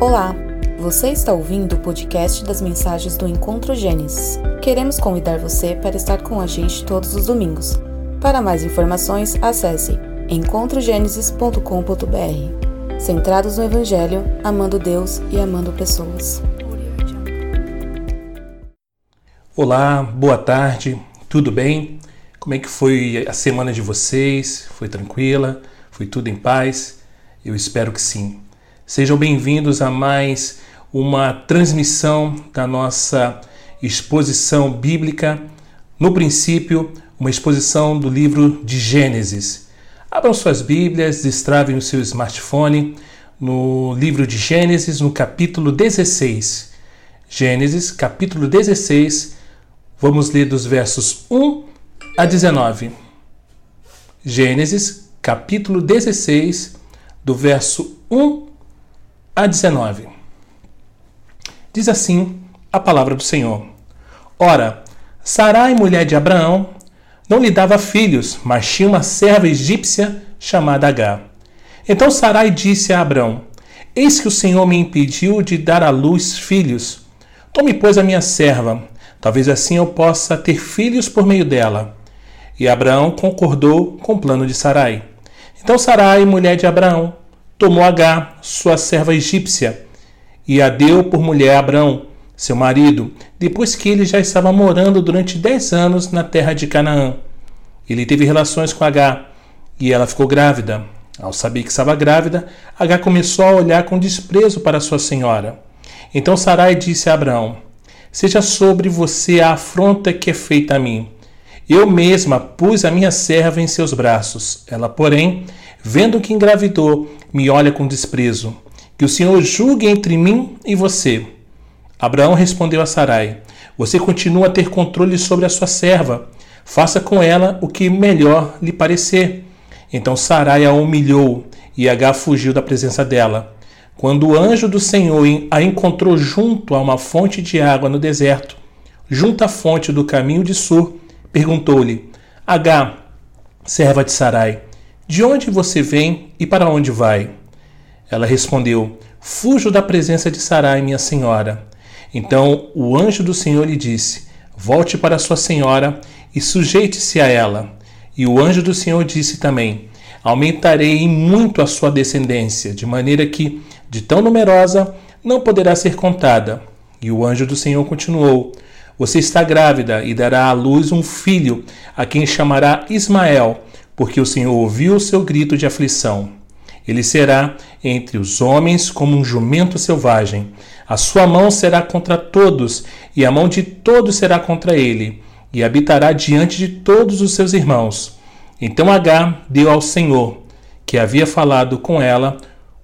Olá, você está ouvindo o podcast das mensagens do Encontro Gênesis. Queremos convidar você para estar com a gente todos os domingos. Para mais informações, acesse encontrogenesis.com.br. Centrados no Evangelho, amando Deus e amando pessoas. Olá, boa tarde, tudo bem? Como é que foi a semana de vocês? Foi tranquila? Foi tudo em paz? Eu espero que sim. Sejam bem-vindos a mais uma transmissão da nossa exposição bíblica. No princípio, uma exposição do livro de Gênesis. Abram suas Bíblias, destravem o seu smartphone no livro de Gênesis, no capítulo 16. Gênesis, capítulo 16. Vamos ler dos versos 1 a 19. Gênesis, capítulo 16, do verso 1 a 19. Diz assim a palavra do Senhor: Ora, Sarai, mulher de Abraão, não lhe dava filhos, mas tinha uma serva egípcia chamada Agar. Então Sarai disse a Abraão: Eis que o Senhor me impediu de dar à luz filhos. Tome, pois, a minha serva, talvez assim eu possa ter filhos por meio dela. E Abraão concordou com o plano de Sarai. Então Sarai, mulher de Abraão, tomou Agar, sua serva egípcia, e a deu por mulher a Abrão, seu marido, depois que ele já estava morando durante dez anos na terra de Canaã. Ele teve relações com Agar, e ela ficou grávida. Ao saber que estava grávida, Agar começou a olhar com desprezo para sua senhora. Então Sarai disse a Abraão: Seja sobre você a afronta que é feita a mim. Eu mesma pus a minha serva em seus braços. Ela, porém, vendo que engravidou, me olha com desprezo. Que o Senhor julgue entre mim e você. Abraão respondeu a Sarai: Você continua a ter controle sobre a sua serva. Faça com ela o que melhor lhe parecer. Então Sarai a humilhou e Agar fugiu da presença dela. Quando o anjo do Senhor a encontrou junto a uma fonte de água no deserto, junto à fonte do caminho de Sur, perguntou-lhe: Agar, serva de Sarai, de onde você vem e para onde vai? Ela respondeu: Fujo da presença de Sarai, minha senhora. Então o anjo do Senhor lhe disse: Volte para sua senhora e sujeite-se a ela. E o anjo do Senhor disse também: Aumentarei muito a sua descendência, de maneira que, de tão numerosa, não poderá ser contada. E o anjo do Senhor continuou: Você está grávida e dará à luz um filho, a quem chamará Ismael porque o Senhor ouviu o seu grito de aflição. Ele será entre os homens como um jumento selvagem. A sua mão será contra todos, e a mão de todos será contra ele, e habitará diante de todos os seus irmãos. Então Agar deu ao Senhor, que havia falado com ela,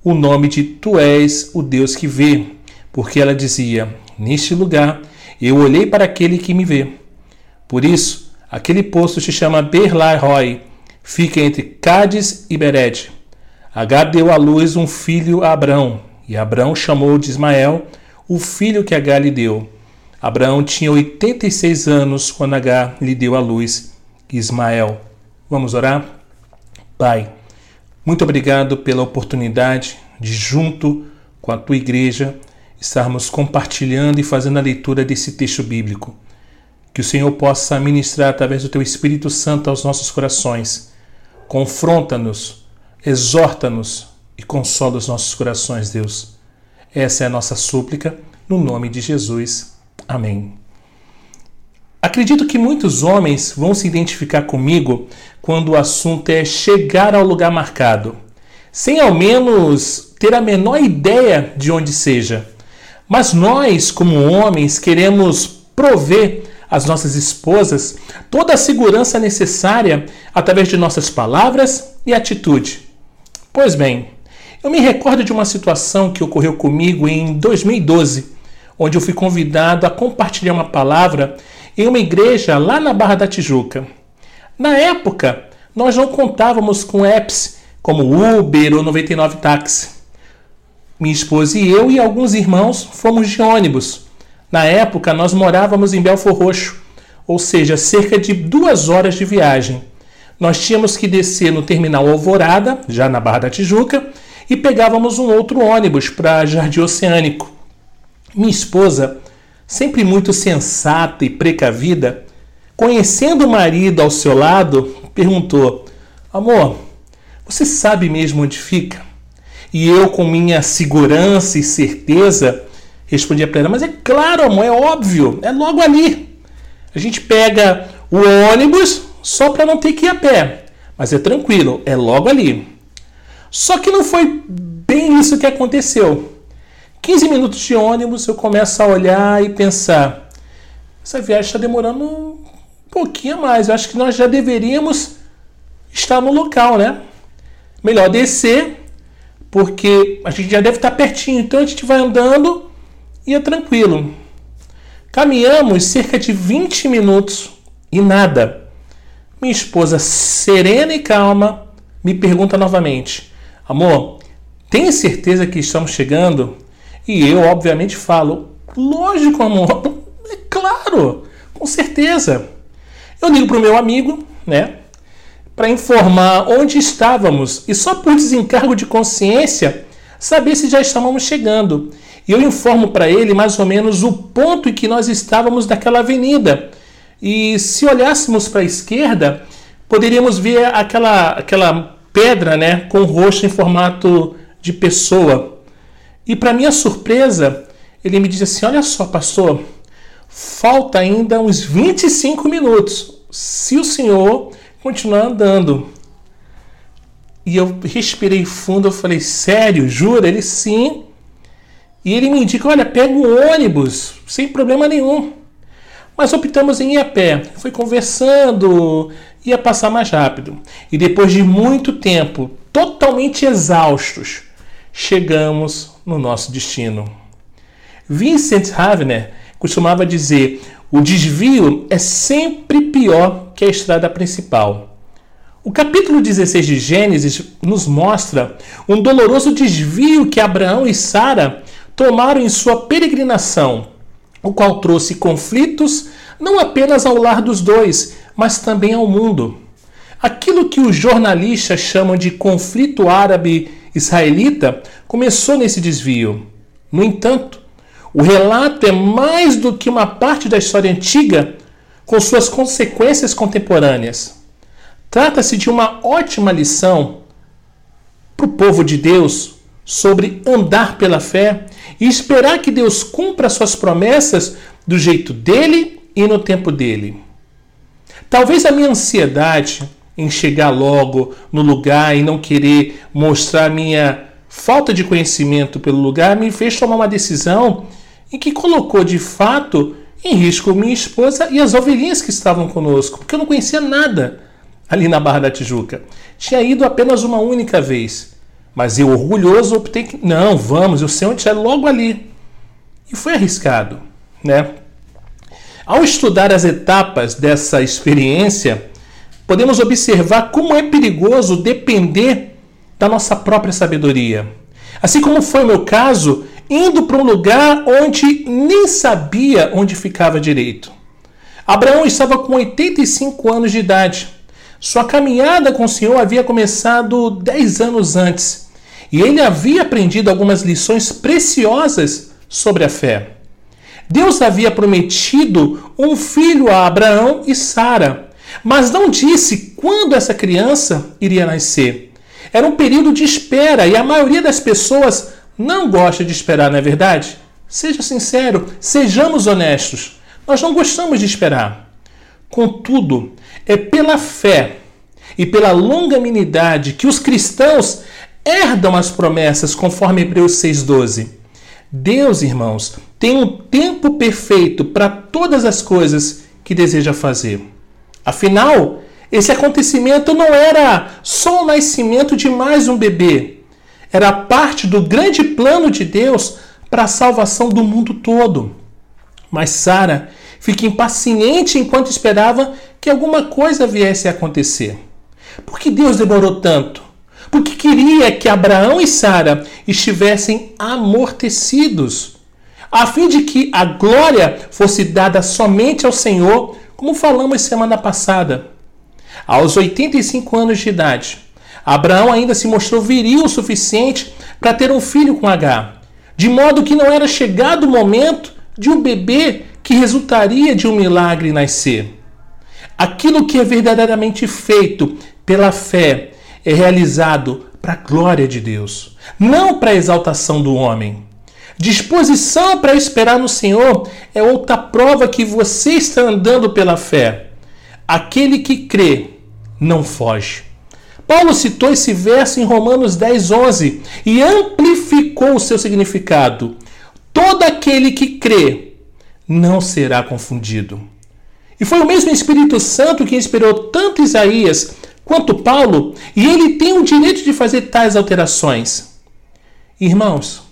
o nome de Tu és o Deus que vê, porque ela dizia: Neste lugar eu olhei para aquele que me vê. Por isso, aquele poço se chama Berlai-Roi, fica entre Cádiz e Bered. Agar deu à luz um filho a Abrão, e Abrão chamou de Ismael o filho que Agar lhe deu. Abraão tinha 86 anos quando Agar lhe deu à luz Ismael. Vamos orar? Pai, muito obrigado pela oportunidade de, junto com a tua igreja, estarmos compartilhando e fazendo a leitura desse texto bíblico. Que o Senhor possa ministrar através do teu Espírito Santo aos nossos corações confronta-nos, exorta-nos e consola os nossos corações, Deus. Essa é a nossa súplica, no nome de Jesus. Amém. Acredito que muitos homens vão se identificar comigo quando o assunto é chegar ao lugar marcado, sem ao menos ter a menor ideia de onde seja. Mas nós, como homens, queremos prover às nossas esposas toda a segurança necessária através de nossas palavras e atitude. Pois bem, eu me recordo de uma situação que ocorreu comigo em 2012, onde eu fui convidado a compartilhar uma palavra em uma igreja lá na Barra da Tijuca. Na época, nós não contávamos com apps como Uber ou 99 Táxi. Minha esposa e eu e alguns irmãos fomos de ônibus na época, nós morávamos em Belfor Roxo, ou seja, cerca de duas horas de viagem. Nós tínhamos que descer no terminal Alvorada, já na Barra da Tijuca, e pegávamos um outro ônibus para Jardim Oceânico. Minha esposa, sempre muito sensata e precavida, conhecendo o marido ao seu lado, perguntou: Amor, você sabe mesmo onde fica? E eu, com minha segurança e certeza, respondia para ela: Mas é claro, amor, é óbvio, é logo ali. A gente pega o ônibus só para não ter que ir a pé, mas é tranquilo, é logo ali. Só que não foi bem isso que aconteceu. 15 minutos de ônibus, eu começo a olhar e pensar: essa viagem está demorando um pouquinho a mais. Eu acho que nós já deveríamos estar no local, né? Melhor descer, porque a gente já deve estar pertinho. Então a gente vai andando e é tranquilo. Caminhamos cerca de 20 minutos e nada. Minha esposa, serena e calma, me pergunta novamente: Amor, tem certeza que estamos chegando? E eu, obviamente, falo: Lógico, amor, é claro, com certeza. Eu ligo para o meu amigo, né, para informar onde estávamos e só por desencargo de consciência saber se já estávamos chegando. E eu informo para ele mais ou menos o ponto em que nós estávamos daquela avenida. E se olhássemos para a esquerda, poderíamos ver aquela, aquela pedra, né, com rosto em formato de pessoa. E para minha surpresa, ele me disse assim: Olha só, pastor, falta ainda uns 25 minutos. Se o senhor continuar andando. E eu respirei fundo, eu falei: Sério, jura? Ele sim. E ele me indica: Olha, pega o ônibus, sem problema nenhum. Mas optamos em ir a pé. Foi conversando, ia passar mais rápido. E depois de muito tempo, totalmente exaustos, chegamos no nosso destino. Vincent Havner costumava dizer: o desvio é sempre pior que a estrada principal. O capítulo 16 de Gênesis nos mostra um doloroso desvio que Abraão e Sara tomaram em sua peregrinação, o qual trouxe conflitos não apenas ao lar dos dois, mas também ao mundo. Aquilo que os jornalistas chamam de conflito árabe-israelita começou nesse desvio. No entanto, o relato é mais do que uma parte da história antiga com suas consequências contemporâneas. Trata-se de uma ótima lição para o povo de Deus sobre andar pela fé e esperar que Deus cumpra suas promessas do jeito dele e no tempo dele. Talvez a minha ansiedade em chegar logo no lugar e não querer mostrar minha falta de conhecimento pelo lugar me fez tomar uma decisão em que colocou de fato em risco minha esposa e as ovelhinhas que estavam conosco, porque eu não conhecia nada ali na Barra da Tijuca. Tinha ido apenas uma única vez, mas eu orgulhoso optei que não, vamos, eu sei onde é logo ali. E foi arriscado, né? Ao estudar as etapas dessa experiência, podemos observar como é perigoso depender da nossa própria sabedoria. Assim como foi o meu caso, indo para um lugar onde nem sabia onde ficava direito. Abraão estava com 85 anos de idade. Sua caminhada com o Senhor havia começado 10 anos antes e ele havia aprendido algumas lições preciosas sobre a fé. Deus havia prometido um filho a Abraão e Sara, mas não disse quando essa criança iria nascer. Era um período de espera e a maioria das pessoas não gosta de esperar, não é verdade? Seja sincero, sejamos honestos. Nós não gostamos de esperar. Contudo, é pela fé e pela longanimidade que os cristãos herdam as promessas, conforme Hebreus 6,12. Deus, irmãos, tem um tempo perfeito para todas as coisas que deseja fazer. Afinal, esse acontecimento não era só o nascimento de mais um bebê, era parte do grande plano de Deus para a salvação do mundo todo. Mas Sara fica impaciente enquanto esperava que alguma coisa viesse a acontecer. Por que Deus demorou tanto? Porque queria que Abraão e Sara estivessem amortecidos a fim de que a glória fosse dada somente ao Senhor, como falamos semana passada. Aos 85 anos de idade, Abraão ainda se mostrou viril o suficiente para ter um filho com H, de modo que não era chegado o momento de um bebê que resultaria de um milagre nascer. Aquilo que é verdadeiramente feito pela fé é realizado para a glória de Deus, não para a exaltação do homem. Disposição para esperar no Senhor é outra prova que você está andando pela fé. Aquele que crê não foge. Paulo citou esse verso em Romanos 10, 11 e amplificou o seu significado. Todo aquele que crê não será confundido. E foi o mesmo Espírito Santo que inspirou tanto Isaías quanto Paulo, e ele tem o direito de fazer tais alterações. Irmãos,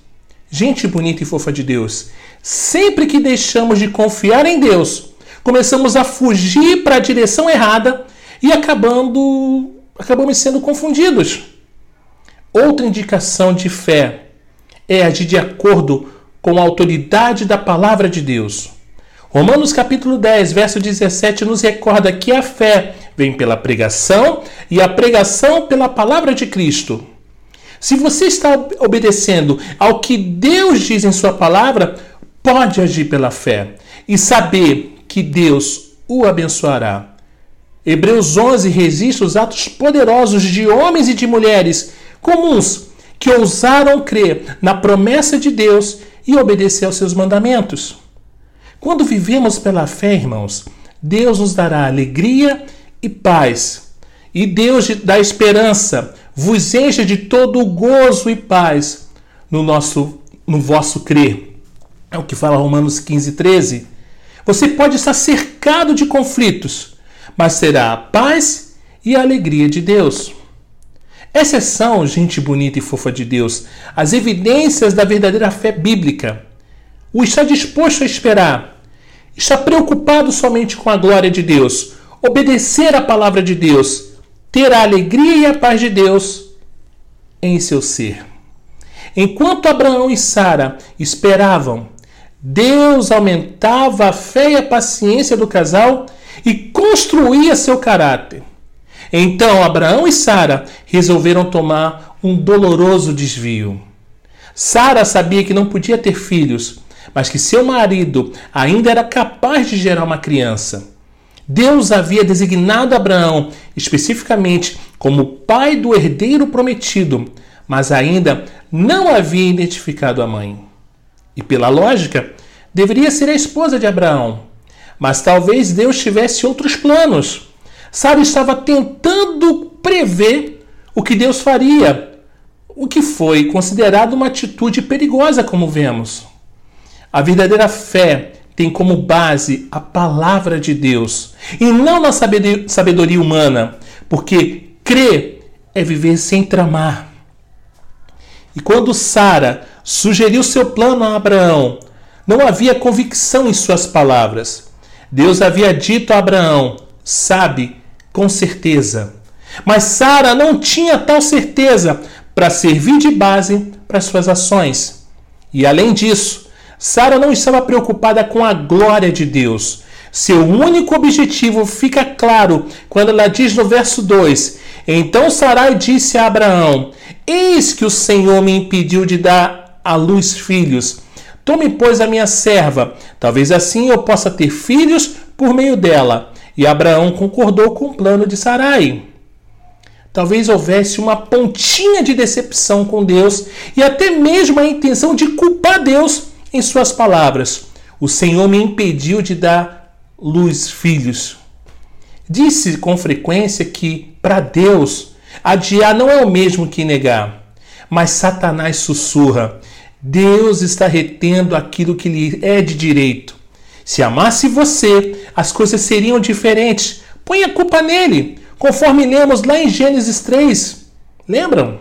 gente bonita e fofa de Deus, sempre que deixamos de confiar em Deus, começamos a fugir para a direção errada e acabando acabamos sendo confundidos. Outra indicação de fé é agir de acordo com a autoridade da palavra de Deus. Romanos capítulo 10, verso 17 nos recorda que a fé vem pela pregação e a pregação pela palavra de Cristo. Se você está obedecendo ao que Deus diz em sua palavra, pode agir pela fé e saber que Deus o abençoará. Hebreus 11 registra os atos poderosos de homens e de mulheres comuns que ousaram crer na promessa de Deus e obedecer aos seus mandamentos. Quando vivemos pela fé, irmãos, Deus nos dará alegria e paz. E Deus dá esperança, vos encha de todo gozo e paz no nosso no vosso crer. É o que fala Romanos 15, 13. Você pode estar cercado de conflitos, mas será a paz e a alegria de Deus. Essas são, gente bonita e fofa de Deus, as evidências da verdadeira fé bíblica. O estar disposto a esperar, estar preocupado somente com a glória de Deus, obedecer à palavra de Deus, ter a alegria e a paz de Deus em seu ser. Enquanto Abraão e Sara esperavam, Deus aumentava a fé e a paciência do casal e construía seu caráter. Então Abraão e Sara resolveram tomar um doloroso desvio. Sara sabia que não podia ter filhos, mas que seu marido ainda era capaz de gerar uma criança. Deus havia designado Abraão especificamente como pai do herdeiro prometido, mas ainda não havia identificado a mãe. E pela lógica, deveria ser a esposa de Abraão. Mas talvez Deus tivesse outros planos. Sara estava tentando prever o que Deus faria, o que foi considerado uma atitude perigosa, como vemos. A verdadeira fé tem como base a palavra de Deus e não na sabedoria humana, porque crer é viver sem tramar. E quando Sara sugeriu seu plano a Abraão, não havia convicção em suas palavras. Deus havia dito a Abraão: sabe, com certeza. Mas Sara não tinha tal certeza para servir de base para suas ações. E além disso, Sara não estava preocupada com a glória de Deus. Seu único objetivo fica claro quando ela diz no verso 2: Então Sarai disse a Abraão: Eis que o Senhor me impediu de dar à luz filhos Tome, pois, a minha serva, talvez assim eu possa ter filhos por meio dela. E Abraão concordou com o plano de Sarai. Talvez houvesse uma pontinha de decepção com Deus e até mesmo a intenção de culpar Deus em suas palavras. O Senhor me impediu de dar luz filhos. Disse com frequência que, para Deus, adiar não é o mesmo que negar. Mas Satanás sussurra: Deus está retendo aquilo que lhe é de direito. Se amasse você, as coisas seriam diferentes. Põe a culpa nele, conforme lemos lá em Gênesis 3. Lembram?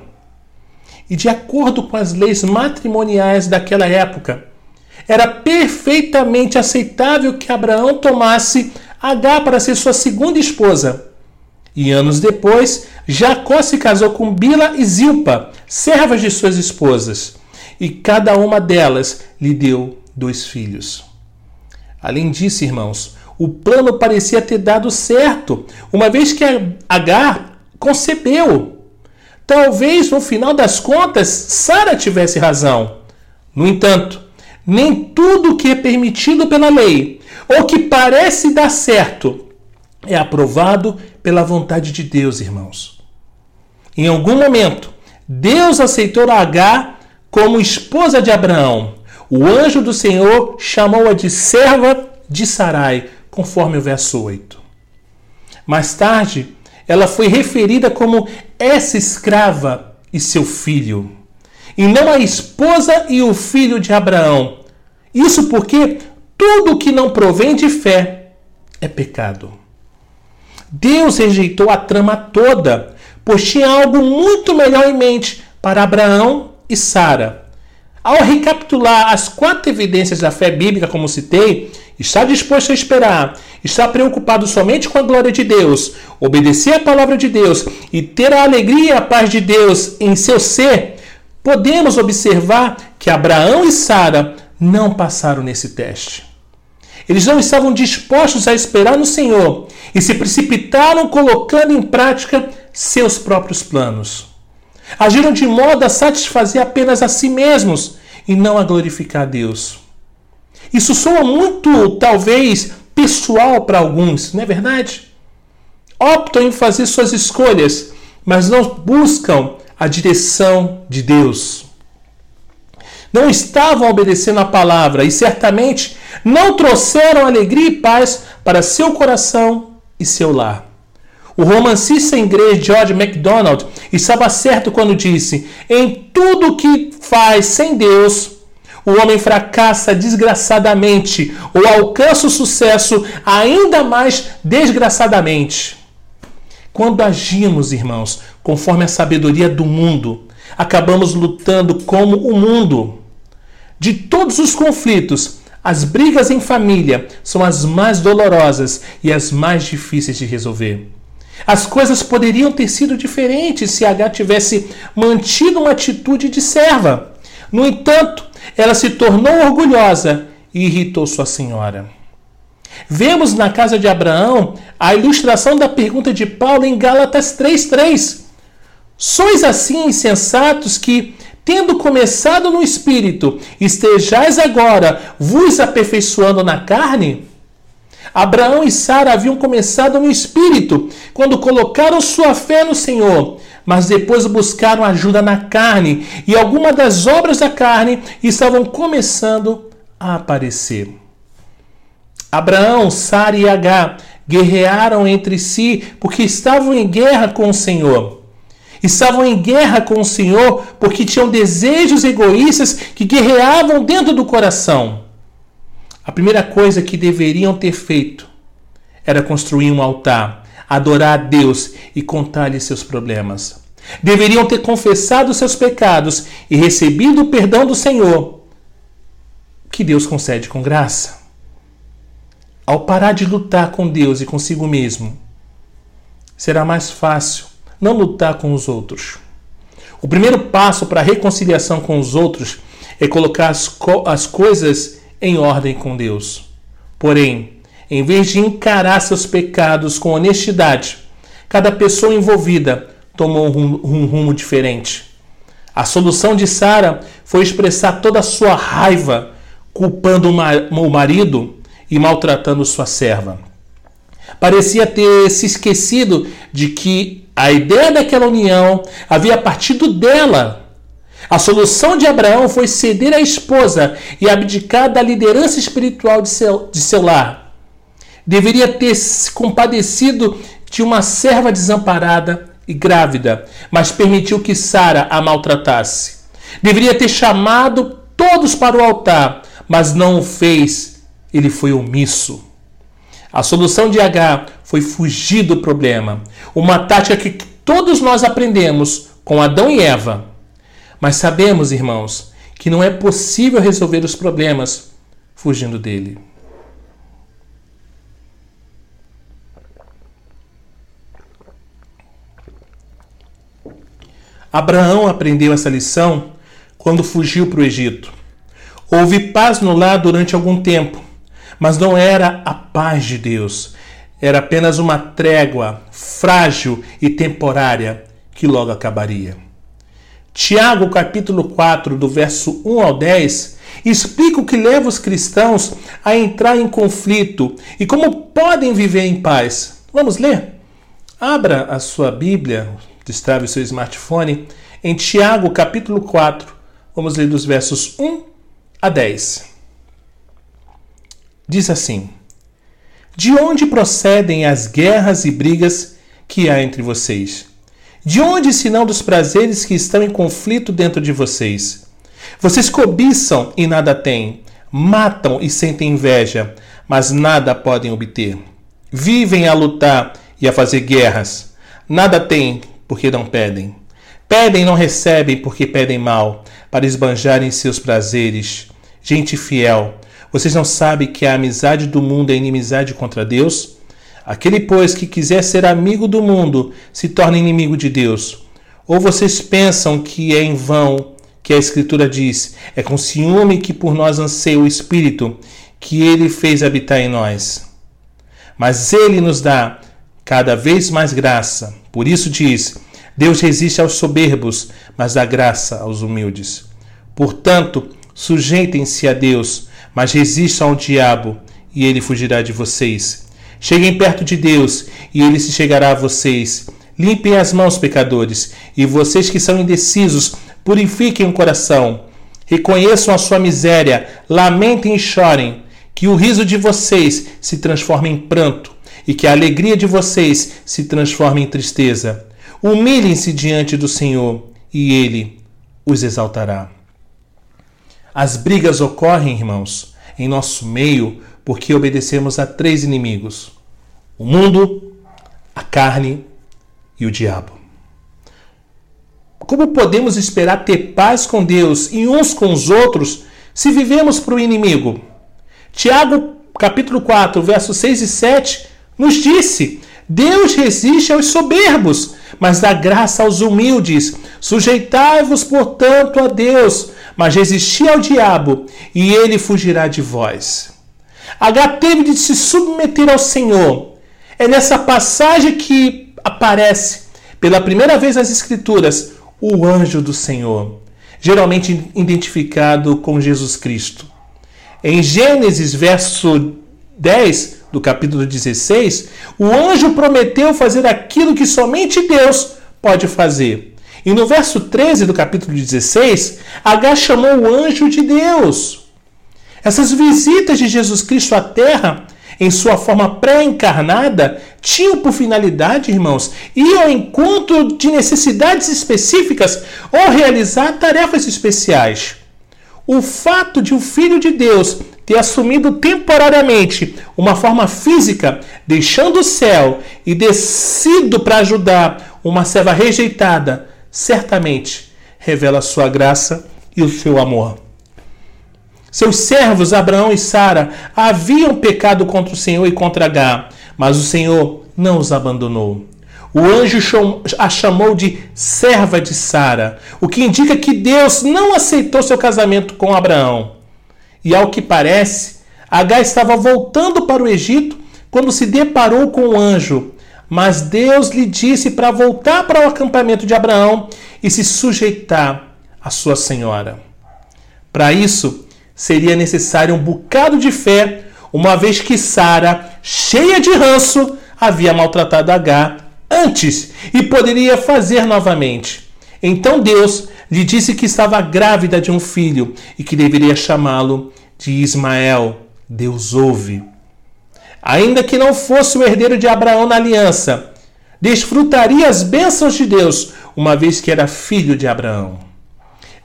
E de acordo com as leis matrimoniais daquela época, era perfeitamente aceitável que Abraão tomasse H para ser sua segunda esposa. E anos depois, Jacó se casou com Bila e Zilpa, servas de suas esposas e cada uma delas lhe deu dois filhos. Além disso, irmãos, o plano parecia ter dado certo, uma vez que Agar concebeu. talvez no final das contas Sara tivesse razão. No entanto, nem tudo que é permitido pela lei ou que parece dar certo é aprovado pela vontade de Deus, irmãos. Em algum momento, Deus aceitou Agar como esposa de Abraão. O anjo do Senhor chamou-a de serva de Sarai, conforme o verso 8. Mais tarde, ela foi referida como essa escrava e seu filho, e não a esposa e o filho de Abraão. Isso porque tudo que não provém de fé é pecado. Deus rejeitou a trama toda, pois tinha algo muito melhor em mente para Abraão e Sara. Ao recapitular as quatro evidências da fé bíblica, como citei, está disposto a esperar, está preocupado somente com a glória de Deus, obedecer a palavra de Deus e ter a alegria e a paz de Deus em seu ser, podemos observar que Abraão e Sara não passaram nesse teste. Eles não estavam dispostos a esperar no Senhor e se precipitaram colocando em prática seus próprios planos. Agiram de modo a satisfazer apenas a si mesmos e não a glorificar a Deus. Isso soa muito, talvez, pessoal para alguns, não é verdade? Optam em fazer suas escolhas, mas não buscam a direção de Deus. Não estavam obedecendo a palavra e certamente não trouxeram alegria e paz para seu coração e seu lar. O romancista inglês George MacDonald estava certo quando disse: Em tudo que faz sem Deus, o homem fracassa desgraçadamente ou alcança o sucesso ainda mais desgraçadamente. Quando agimos, irmãos, conforme a sabedoria do mundo, acabamos lutando como o mundo. De todos os conflitos, as brigas em família são as mais dolorosas e as mais difíceis de resolver. As coisas poderiam ter sido diferentes se H tivesse mantido uma atitude de serva. No entanto, ela se tornou orgulhosa e irritou sua senhora. Vemos na casa de Abraão a ilustração da pergunta de Paulo em Gálatas 3:3. Sois assim insensatos que, tendo começado no espírito, estejais agora vos aperfeiçoando na carne? Abraão e Sara haviam começado no espírito, quando colocaram sua fé no Senhor, mas depois buscaram ajuda na carne, e algumas das obras da carne estavam começando a aparecer. Abraão, Sara e Agar guerrearam entre si porque estavam em guerra com o Senhor. Estavam em guerra com o Senhor porque tinham desejos egoístas que guerreavam dentro do coração. A primeira coisa que deveriam ter feito era construir um altar, adorar a Deus e contar-lhe seus problemas. Deveriam ter confessado seus pecados e recebido o perdão do Senhor, que Deus concede com graça. Ao parar de lutar com Deus e consigo mesmo, será mais fácil não lutar com os outros. O primeiro passo para a reconciliação com os outros é colocar as, co as coisas em ordem com Deus. Porém, em vez de encarar seus pecados com honestidade, cada pessoa envolvida tomou um rumo, um rumo diferente. A solução de Sara foi expressar toda a sua raiva, culpando o marido e maltratando sua serva. Parecia ter se esquecido de que a ideia daquela união havia partido dela a solução de Abraão foi ceder a esposa e abdicar da liderança espiritual de seu, de seu lar. Deveria ter se compadecido de uma serva desamparada e grávida, mas permitiu que Sara a maltratasse. Deveria ter chamado todos para o altar, mas não o fez. Ele foi omisso. A solução de H foi fugir do problema. Uma tática que todos nós aprendemos com Adão e Eva mas sabemos, irmãos, que não é possível resolver os problemas fugindo dele. Abraão aprendeu essa lição quando fugiu para o Egito. Houve paz no lar durante algum tempo, mas não era a paz de Deus. Era apenas uma trégua frágil e temporária que logo acabaria. Tiago, capítulo 4, do verso 1 ao 10, explica o que leva os cristãos a entrar em conflito e como podem viver em paz. Vamos ler? Abra a sua Bíblia, destrave o seu smartphone, em Tiago, capítulo 4. Vamos ler dos versos 1 a 10. Diz assim: De onde procedem as guerras e brigas que há entre vocês? De onde, senão dos prazeres que estão em conflito dentro de vocês? Vocês cobiçam e nada têm, matam e sentem inveja, mas nada podem obter. Vivem a lutar e a fazer guerras. Nada têm, porque não pedem. Pedem e não recebem, porque pedem mal, para esbanjarem seus prazeres. Gente fiel, vocês não sabem que a amizade do mundo é inimizade contra Deus? Aquele, pois, que quiser ser amigo do mundo se torna inimigo de Deus. Ou vocês pensam que é em vão que a Escritura diz: é com ciúme que por nós anseia o Espírito, que ele fez habitar em nós. Mas ele nos dá cada vez mais graça. Por isso diz: Deus resiste aos soberbos, mas dá graça aos humildes. Portanto, sujeitem-se a Deus, mas resistam ao diabo, e ele fugirá de vocês. Cheguem perto de Deus e ele se chegará a vocês. Limpem as mãos, pecadores, e vocês que são indecisos, purifiquem o coração. Reconheçam a sua miséria, lamentem e chorem. Que o riso de vocês se transforme em pranto e que a alegria de vocês se transforme em tristeza. Humilhem-se diante do Senhor e ele os exaltará. As brigas ocorrem, irmãos, em nosso meio porque obedecemos a três inimigos: o mundo, a carne e o diabo. Como podemos esperar ter paz com Deus e uns com os outros se vivemos para o inimigo? Tiago, capítulo 4, versos 6 e 7, nos disse: Deus resiste aos soberbos, mas dá graça aos humildes. Sujeitai-vos, portanto, a Deus, mas resisti ao diabo, e ele fugirá de vós. H teve de se submeter ao Senhor. É nessa passagem que aparece pela primeira vez nas Escrituras o anjo do Senhor, geralmente identificado com Jesus Cristo. Em Gênesis, verso 10 do capítulo 16, o anjo prometeu fazer aquilo que somente Deus pode fazer. E no verso 13 do capítulo 16, H chamou o anjo de Deus. Essas visitas de Jesus Cristo à Terra, em sua forma pré-encarnada, tinham por finalidade, irmãos, ir ao encontro de necessidades específicas ou realizar tarefas especiais. O fato de o Filho de Deus ter assumido temporariamente uma forma física, deixando o céu e descido para ajudar uma serva rejeitada, certamente revela sua graça e o seu amor. Seus servos, Abraão e Sara, haviam pecado contra o Senhor e contra H, mas o Senhor não os abandonou. O anjo a chamou de serva de Sara, o que indica que Deus não aceitou seu casamento com Abraão. E ao que parece, H estava voltando para o Egito quando se deparou com o anjo, mas Deus lhe disse para voltar para o acampamento de Abraão e se sujeitar à sua senhora. Para isso, seria necessário um bocado de fé, uma vez que Sara, cheia de ranço, havia maltratado H antes e poderia fazer novamente. Então Deus lhe disse que estava grávida de um filho e que deveria chamá-lo de Ismael. Deus ouve. Ainda que não fosse o herdeiro de Abraão na aliança, desfrutaria as bênçãos de Deus, uma vez que era filho de Abraão.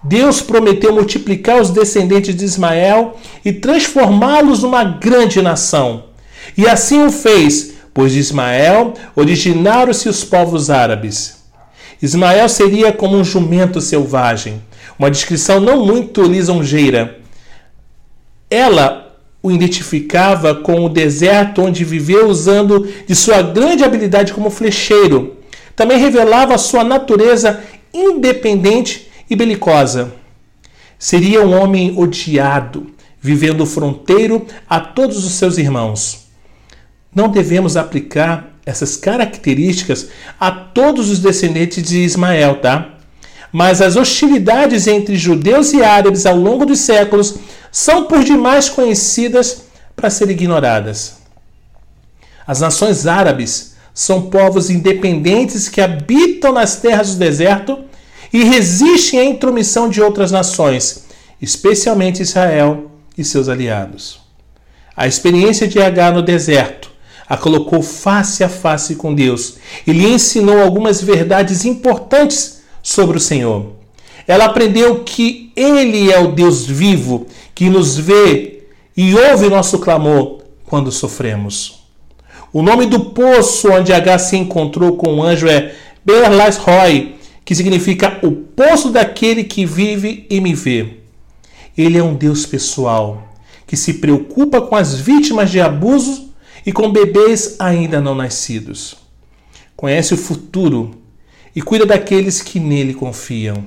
Deus prometeu multiplicar os descendentes de Ismael e transformá-los numa grande nação. E assim o fez, pois de Ismael originaram-se os povos árabes. Ismael seria como um jumento selvagem, uma descrição não muito lisonjeira. Ela o identificava com o deserto onde viveu usando de sua grande habilidade como flecheiro. Também revelava sua natureza independente e belicosa. Seria um homem odiado, vivendo fronteiro a todos os seus irmãos. Não devemos aplicar essas características a todos os descendentes de Ismael, tá? Mas as hostilidades entre judeus e árabes ao longo dos séculos são por demais conhecidas para serem ignoradas. As nações árabes são povos independentes que habitam nas terras do deserto e resistem à intromissão de outras nações, especialmente Israel e seus aliados. A experiência de Agar no deserto a colocou face a face com Deus e lhe ensinou algumas verdades importantes sobre o Senhor. Ela aprendeu que Ele é o Deus vivo que nos vê e ouve nosso clamor quando sofremos. O nome do poço onde H se encontrou com o anjo é Berlas Roy, que significa o poço daquele que vive e me vê. Ele é um Deus pessoal, que se preocupa com as vítimas de abusos e com bebês ainda não nascidos. Conhece o futuro e cuida daqueles que nele confiam.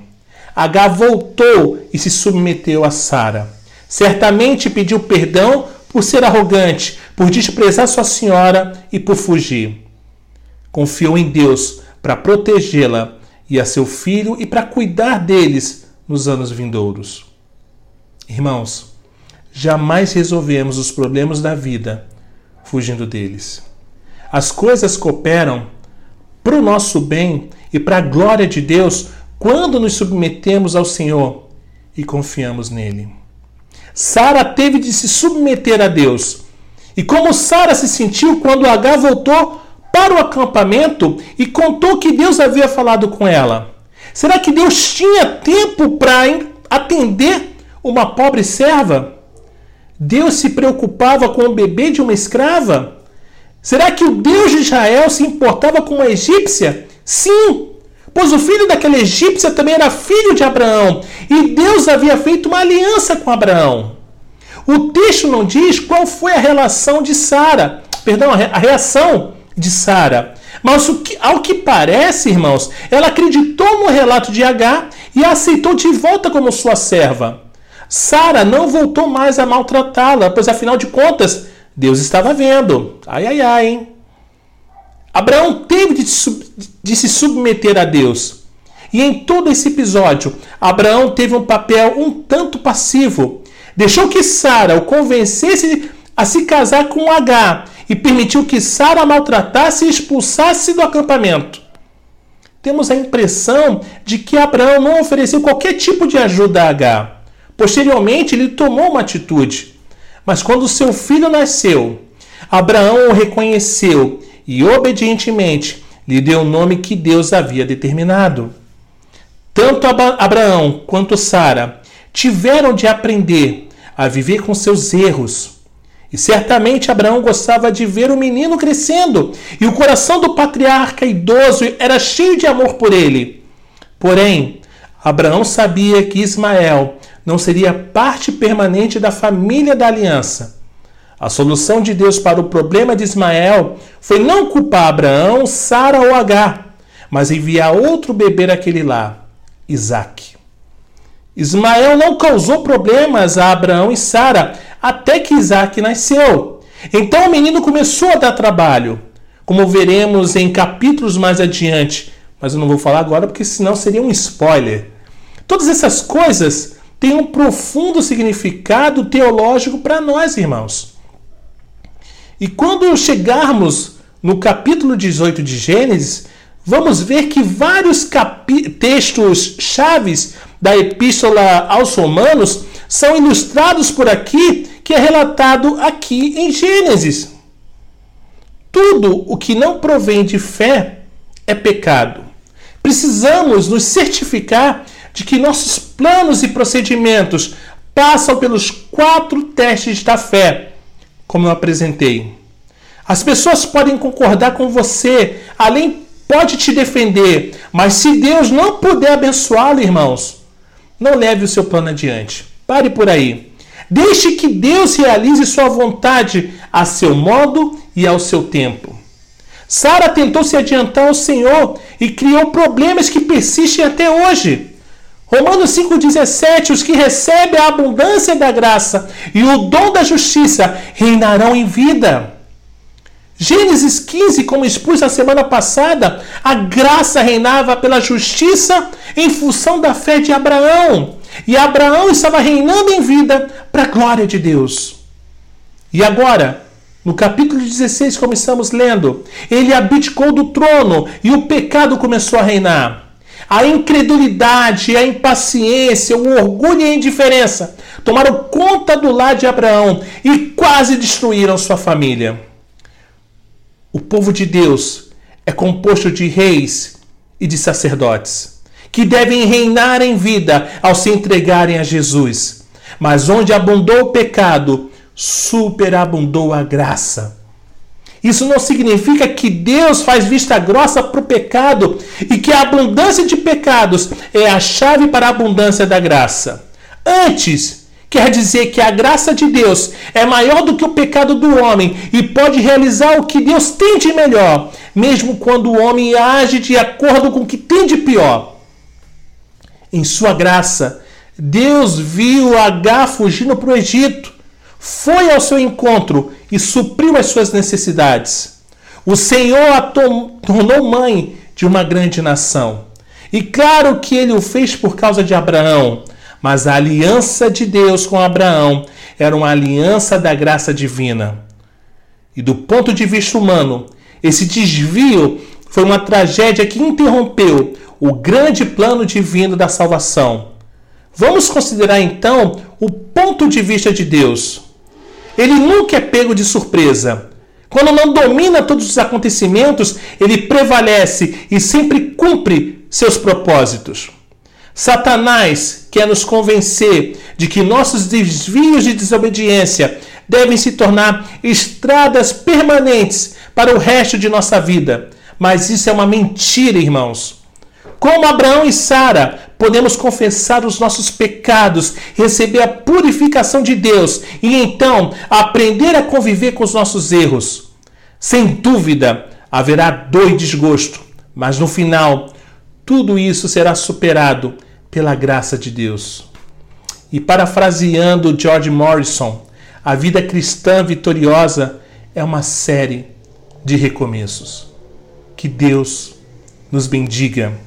H voltou e se submeteu a Sara. Certamente pediu perdão por ser arrogante, por desprezar sua senhora e por fugir. Confiou em Deus para protegê-la e a seu filho e para cuidar deles nos anos vindouros. Irmãos, jamais resolvemos os problemas da vida fugindo deles. As coisas cooperam para o nosso bem e para a glória de Deus quando nos submetemos ao Senhor e confiamos nele. Sara teve de se submeter a Deus. E como Sara se sentiu quando H voltou para o acampamento e contou que Deus havia falado com ela? Será que Deus tinha tempo para atender uma pobre serva? Deus se preocupava com o bebê de uma escrava? Será que o Deus de Israel se importava com uma egípcia? Sim, pois o filho daquela egípcia também era filho de Abraão, e Deus havia feito uma aliança com Abraão. O texto não diz qual foi a relação de Sara, perdão, a reação de Sara. Mas ao que parece, irmãos, ela acreditou no relato de H e a aceitou de volta como sua serva. Sara não voltou mais a maltratá-la, pois afinal de contas, Deus estava vendo. Ai, ai, ai, hein? Abraão teve de, de se submeter a Deus. E em todo esse episódio, Abraão teve um papel um tanto passivo. Deixou que Sara o convencesse a se casar com H e permitiu que Sara maltratasse e expulsasse do acampamento. Temos a impressão de que Abraão não ofereceu qualquer tipo de ajuda a H. Posteriormente, ele tomou uma atitude. Mas quando seu filho nasceu, Abraão o reconheceu e obedientemente lhe deu o nome que Deus havia determinado. Tanto Abraão quanto Sara tiveram de aprender a viver com seus erros. E certamente Abraão gostava de ver o menino crescendo, e o coração do patriarca idoso era cheio de amor por ele. Porém, Abraão sabia que Ismael não seria parte permanente da família da aliança a solução de Deus para o problema de Ismael foi não culpar Abraão, Sara ou Agar, mas enviar outro bebê naquele lá, Isaac. Ismael não causou problemas a Abraão e Sara até que Isaac nasceu. Então o menino começou a dar trabalho, como veremos em capítulos mais adiante, mas eu não vou falar agora porque senão seria um spoiler. Todas essas coisas têm um profundo significado teológico para nós, irmãos. E quando chegarmos no capítulo 18 de Gênesis, vamos ver que vários textos chaves da epístola aos Romanos são ilustrados por aqui, que é relatado aqui em Gênesis. Tudo o que não provém de fé é pecado. Precisamos nos certificar de que nossos planos e procedimentos passam pelos quatro testes da fé como eu apresentei. As pessoas podem concordar com você, além pode te defender, mas se Deus não puder abençoá-lo, irmãos, não leve o seu plano adiante. Pare por aí. Deixe que Deus realize sua vontade a seu modo e ao seu tempo. Sara tentou se adiantar ao Senhor e criou problemas que persistem até hoje. Romanos 5,17: Os que recebem a abundância da graça e o dom da justiça reinarão em vida. Gênesis 15, como expus na semana passada, a graça reinava pela justiça em função da fé de Abraão. E Abraão estava reinando em vida para a glória de Deus. E agora, no capítulo 16, como estamos lendo, ele abdicou do trono e o pecado começou a reinar. A incredulidade, a impaciência, o orgulho e a indiferença tomaram conta do lar de Abraão e quase destruíram sua família. O povo de Deus é composto de reis e de sacerdotes, que devem reinar em vida ao se entregarem a Jesus. Mas onde abundou o pecado, superabundou a graça. Isso não significa que Deus faz vista grossa para o pecado e que a abundância de pecados é a chave para a abundância da graça. Antes, quer dizer que a graça de Deus é maior do que o pecado do homem e pode realizar o que Deus tem de melhor, mesmo quando o homem age de acordo com o que tem de pior. Em sua graça, Deus viu H fugindo para o Egito foi ao seu encontro e supriu as suas necessidades. O Senhor a tornou mãe de uma grande nação. E claro que ele o fez por causa de Abraão, mas a aliança de Deus com Abraão era uma aliança da graça divina. E do ponto de vista humano, esse desvio foi uma tragédia que interrompeu o grande plano divino da salvação. Vamos considerar então o ponto de vista de Deus. Ele nunca é pego de surpresa. Quando não domina todos os acontecimentos, ele prevalece e sempre cumpre seus propósitos. Satanás quer nos convencer de que nossos desvios de desobediência devem se tornar estradas permanentes para o resto de nossa vida. Mas isso é uma mentira, irmãos. Como Abraão e Sara, podemos confessar os nossos pecados, receber a purificação de Deus e então aprender a conviver com os nossos erros. Sem dúvida, haverá dor e desgosto, mas no final, tudo isso será superado pela graça de Deus. E parafraseando George Morrison, a vida cristã vitoriosa é uma série de recomeços. Que Deus nos bendiga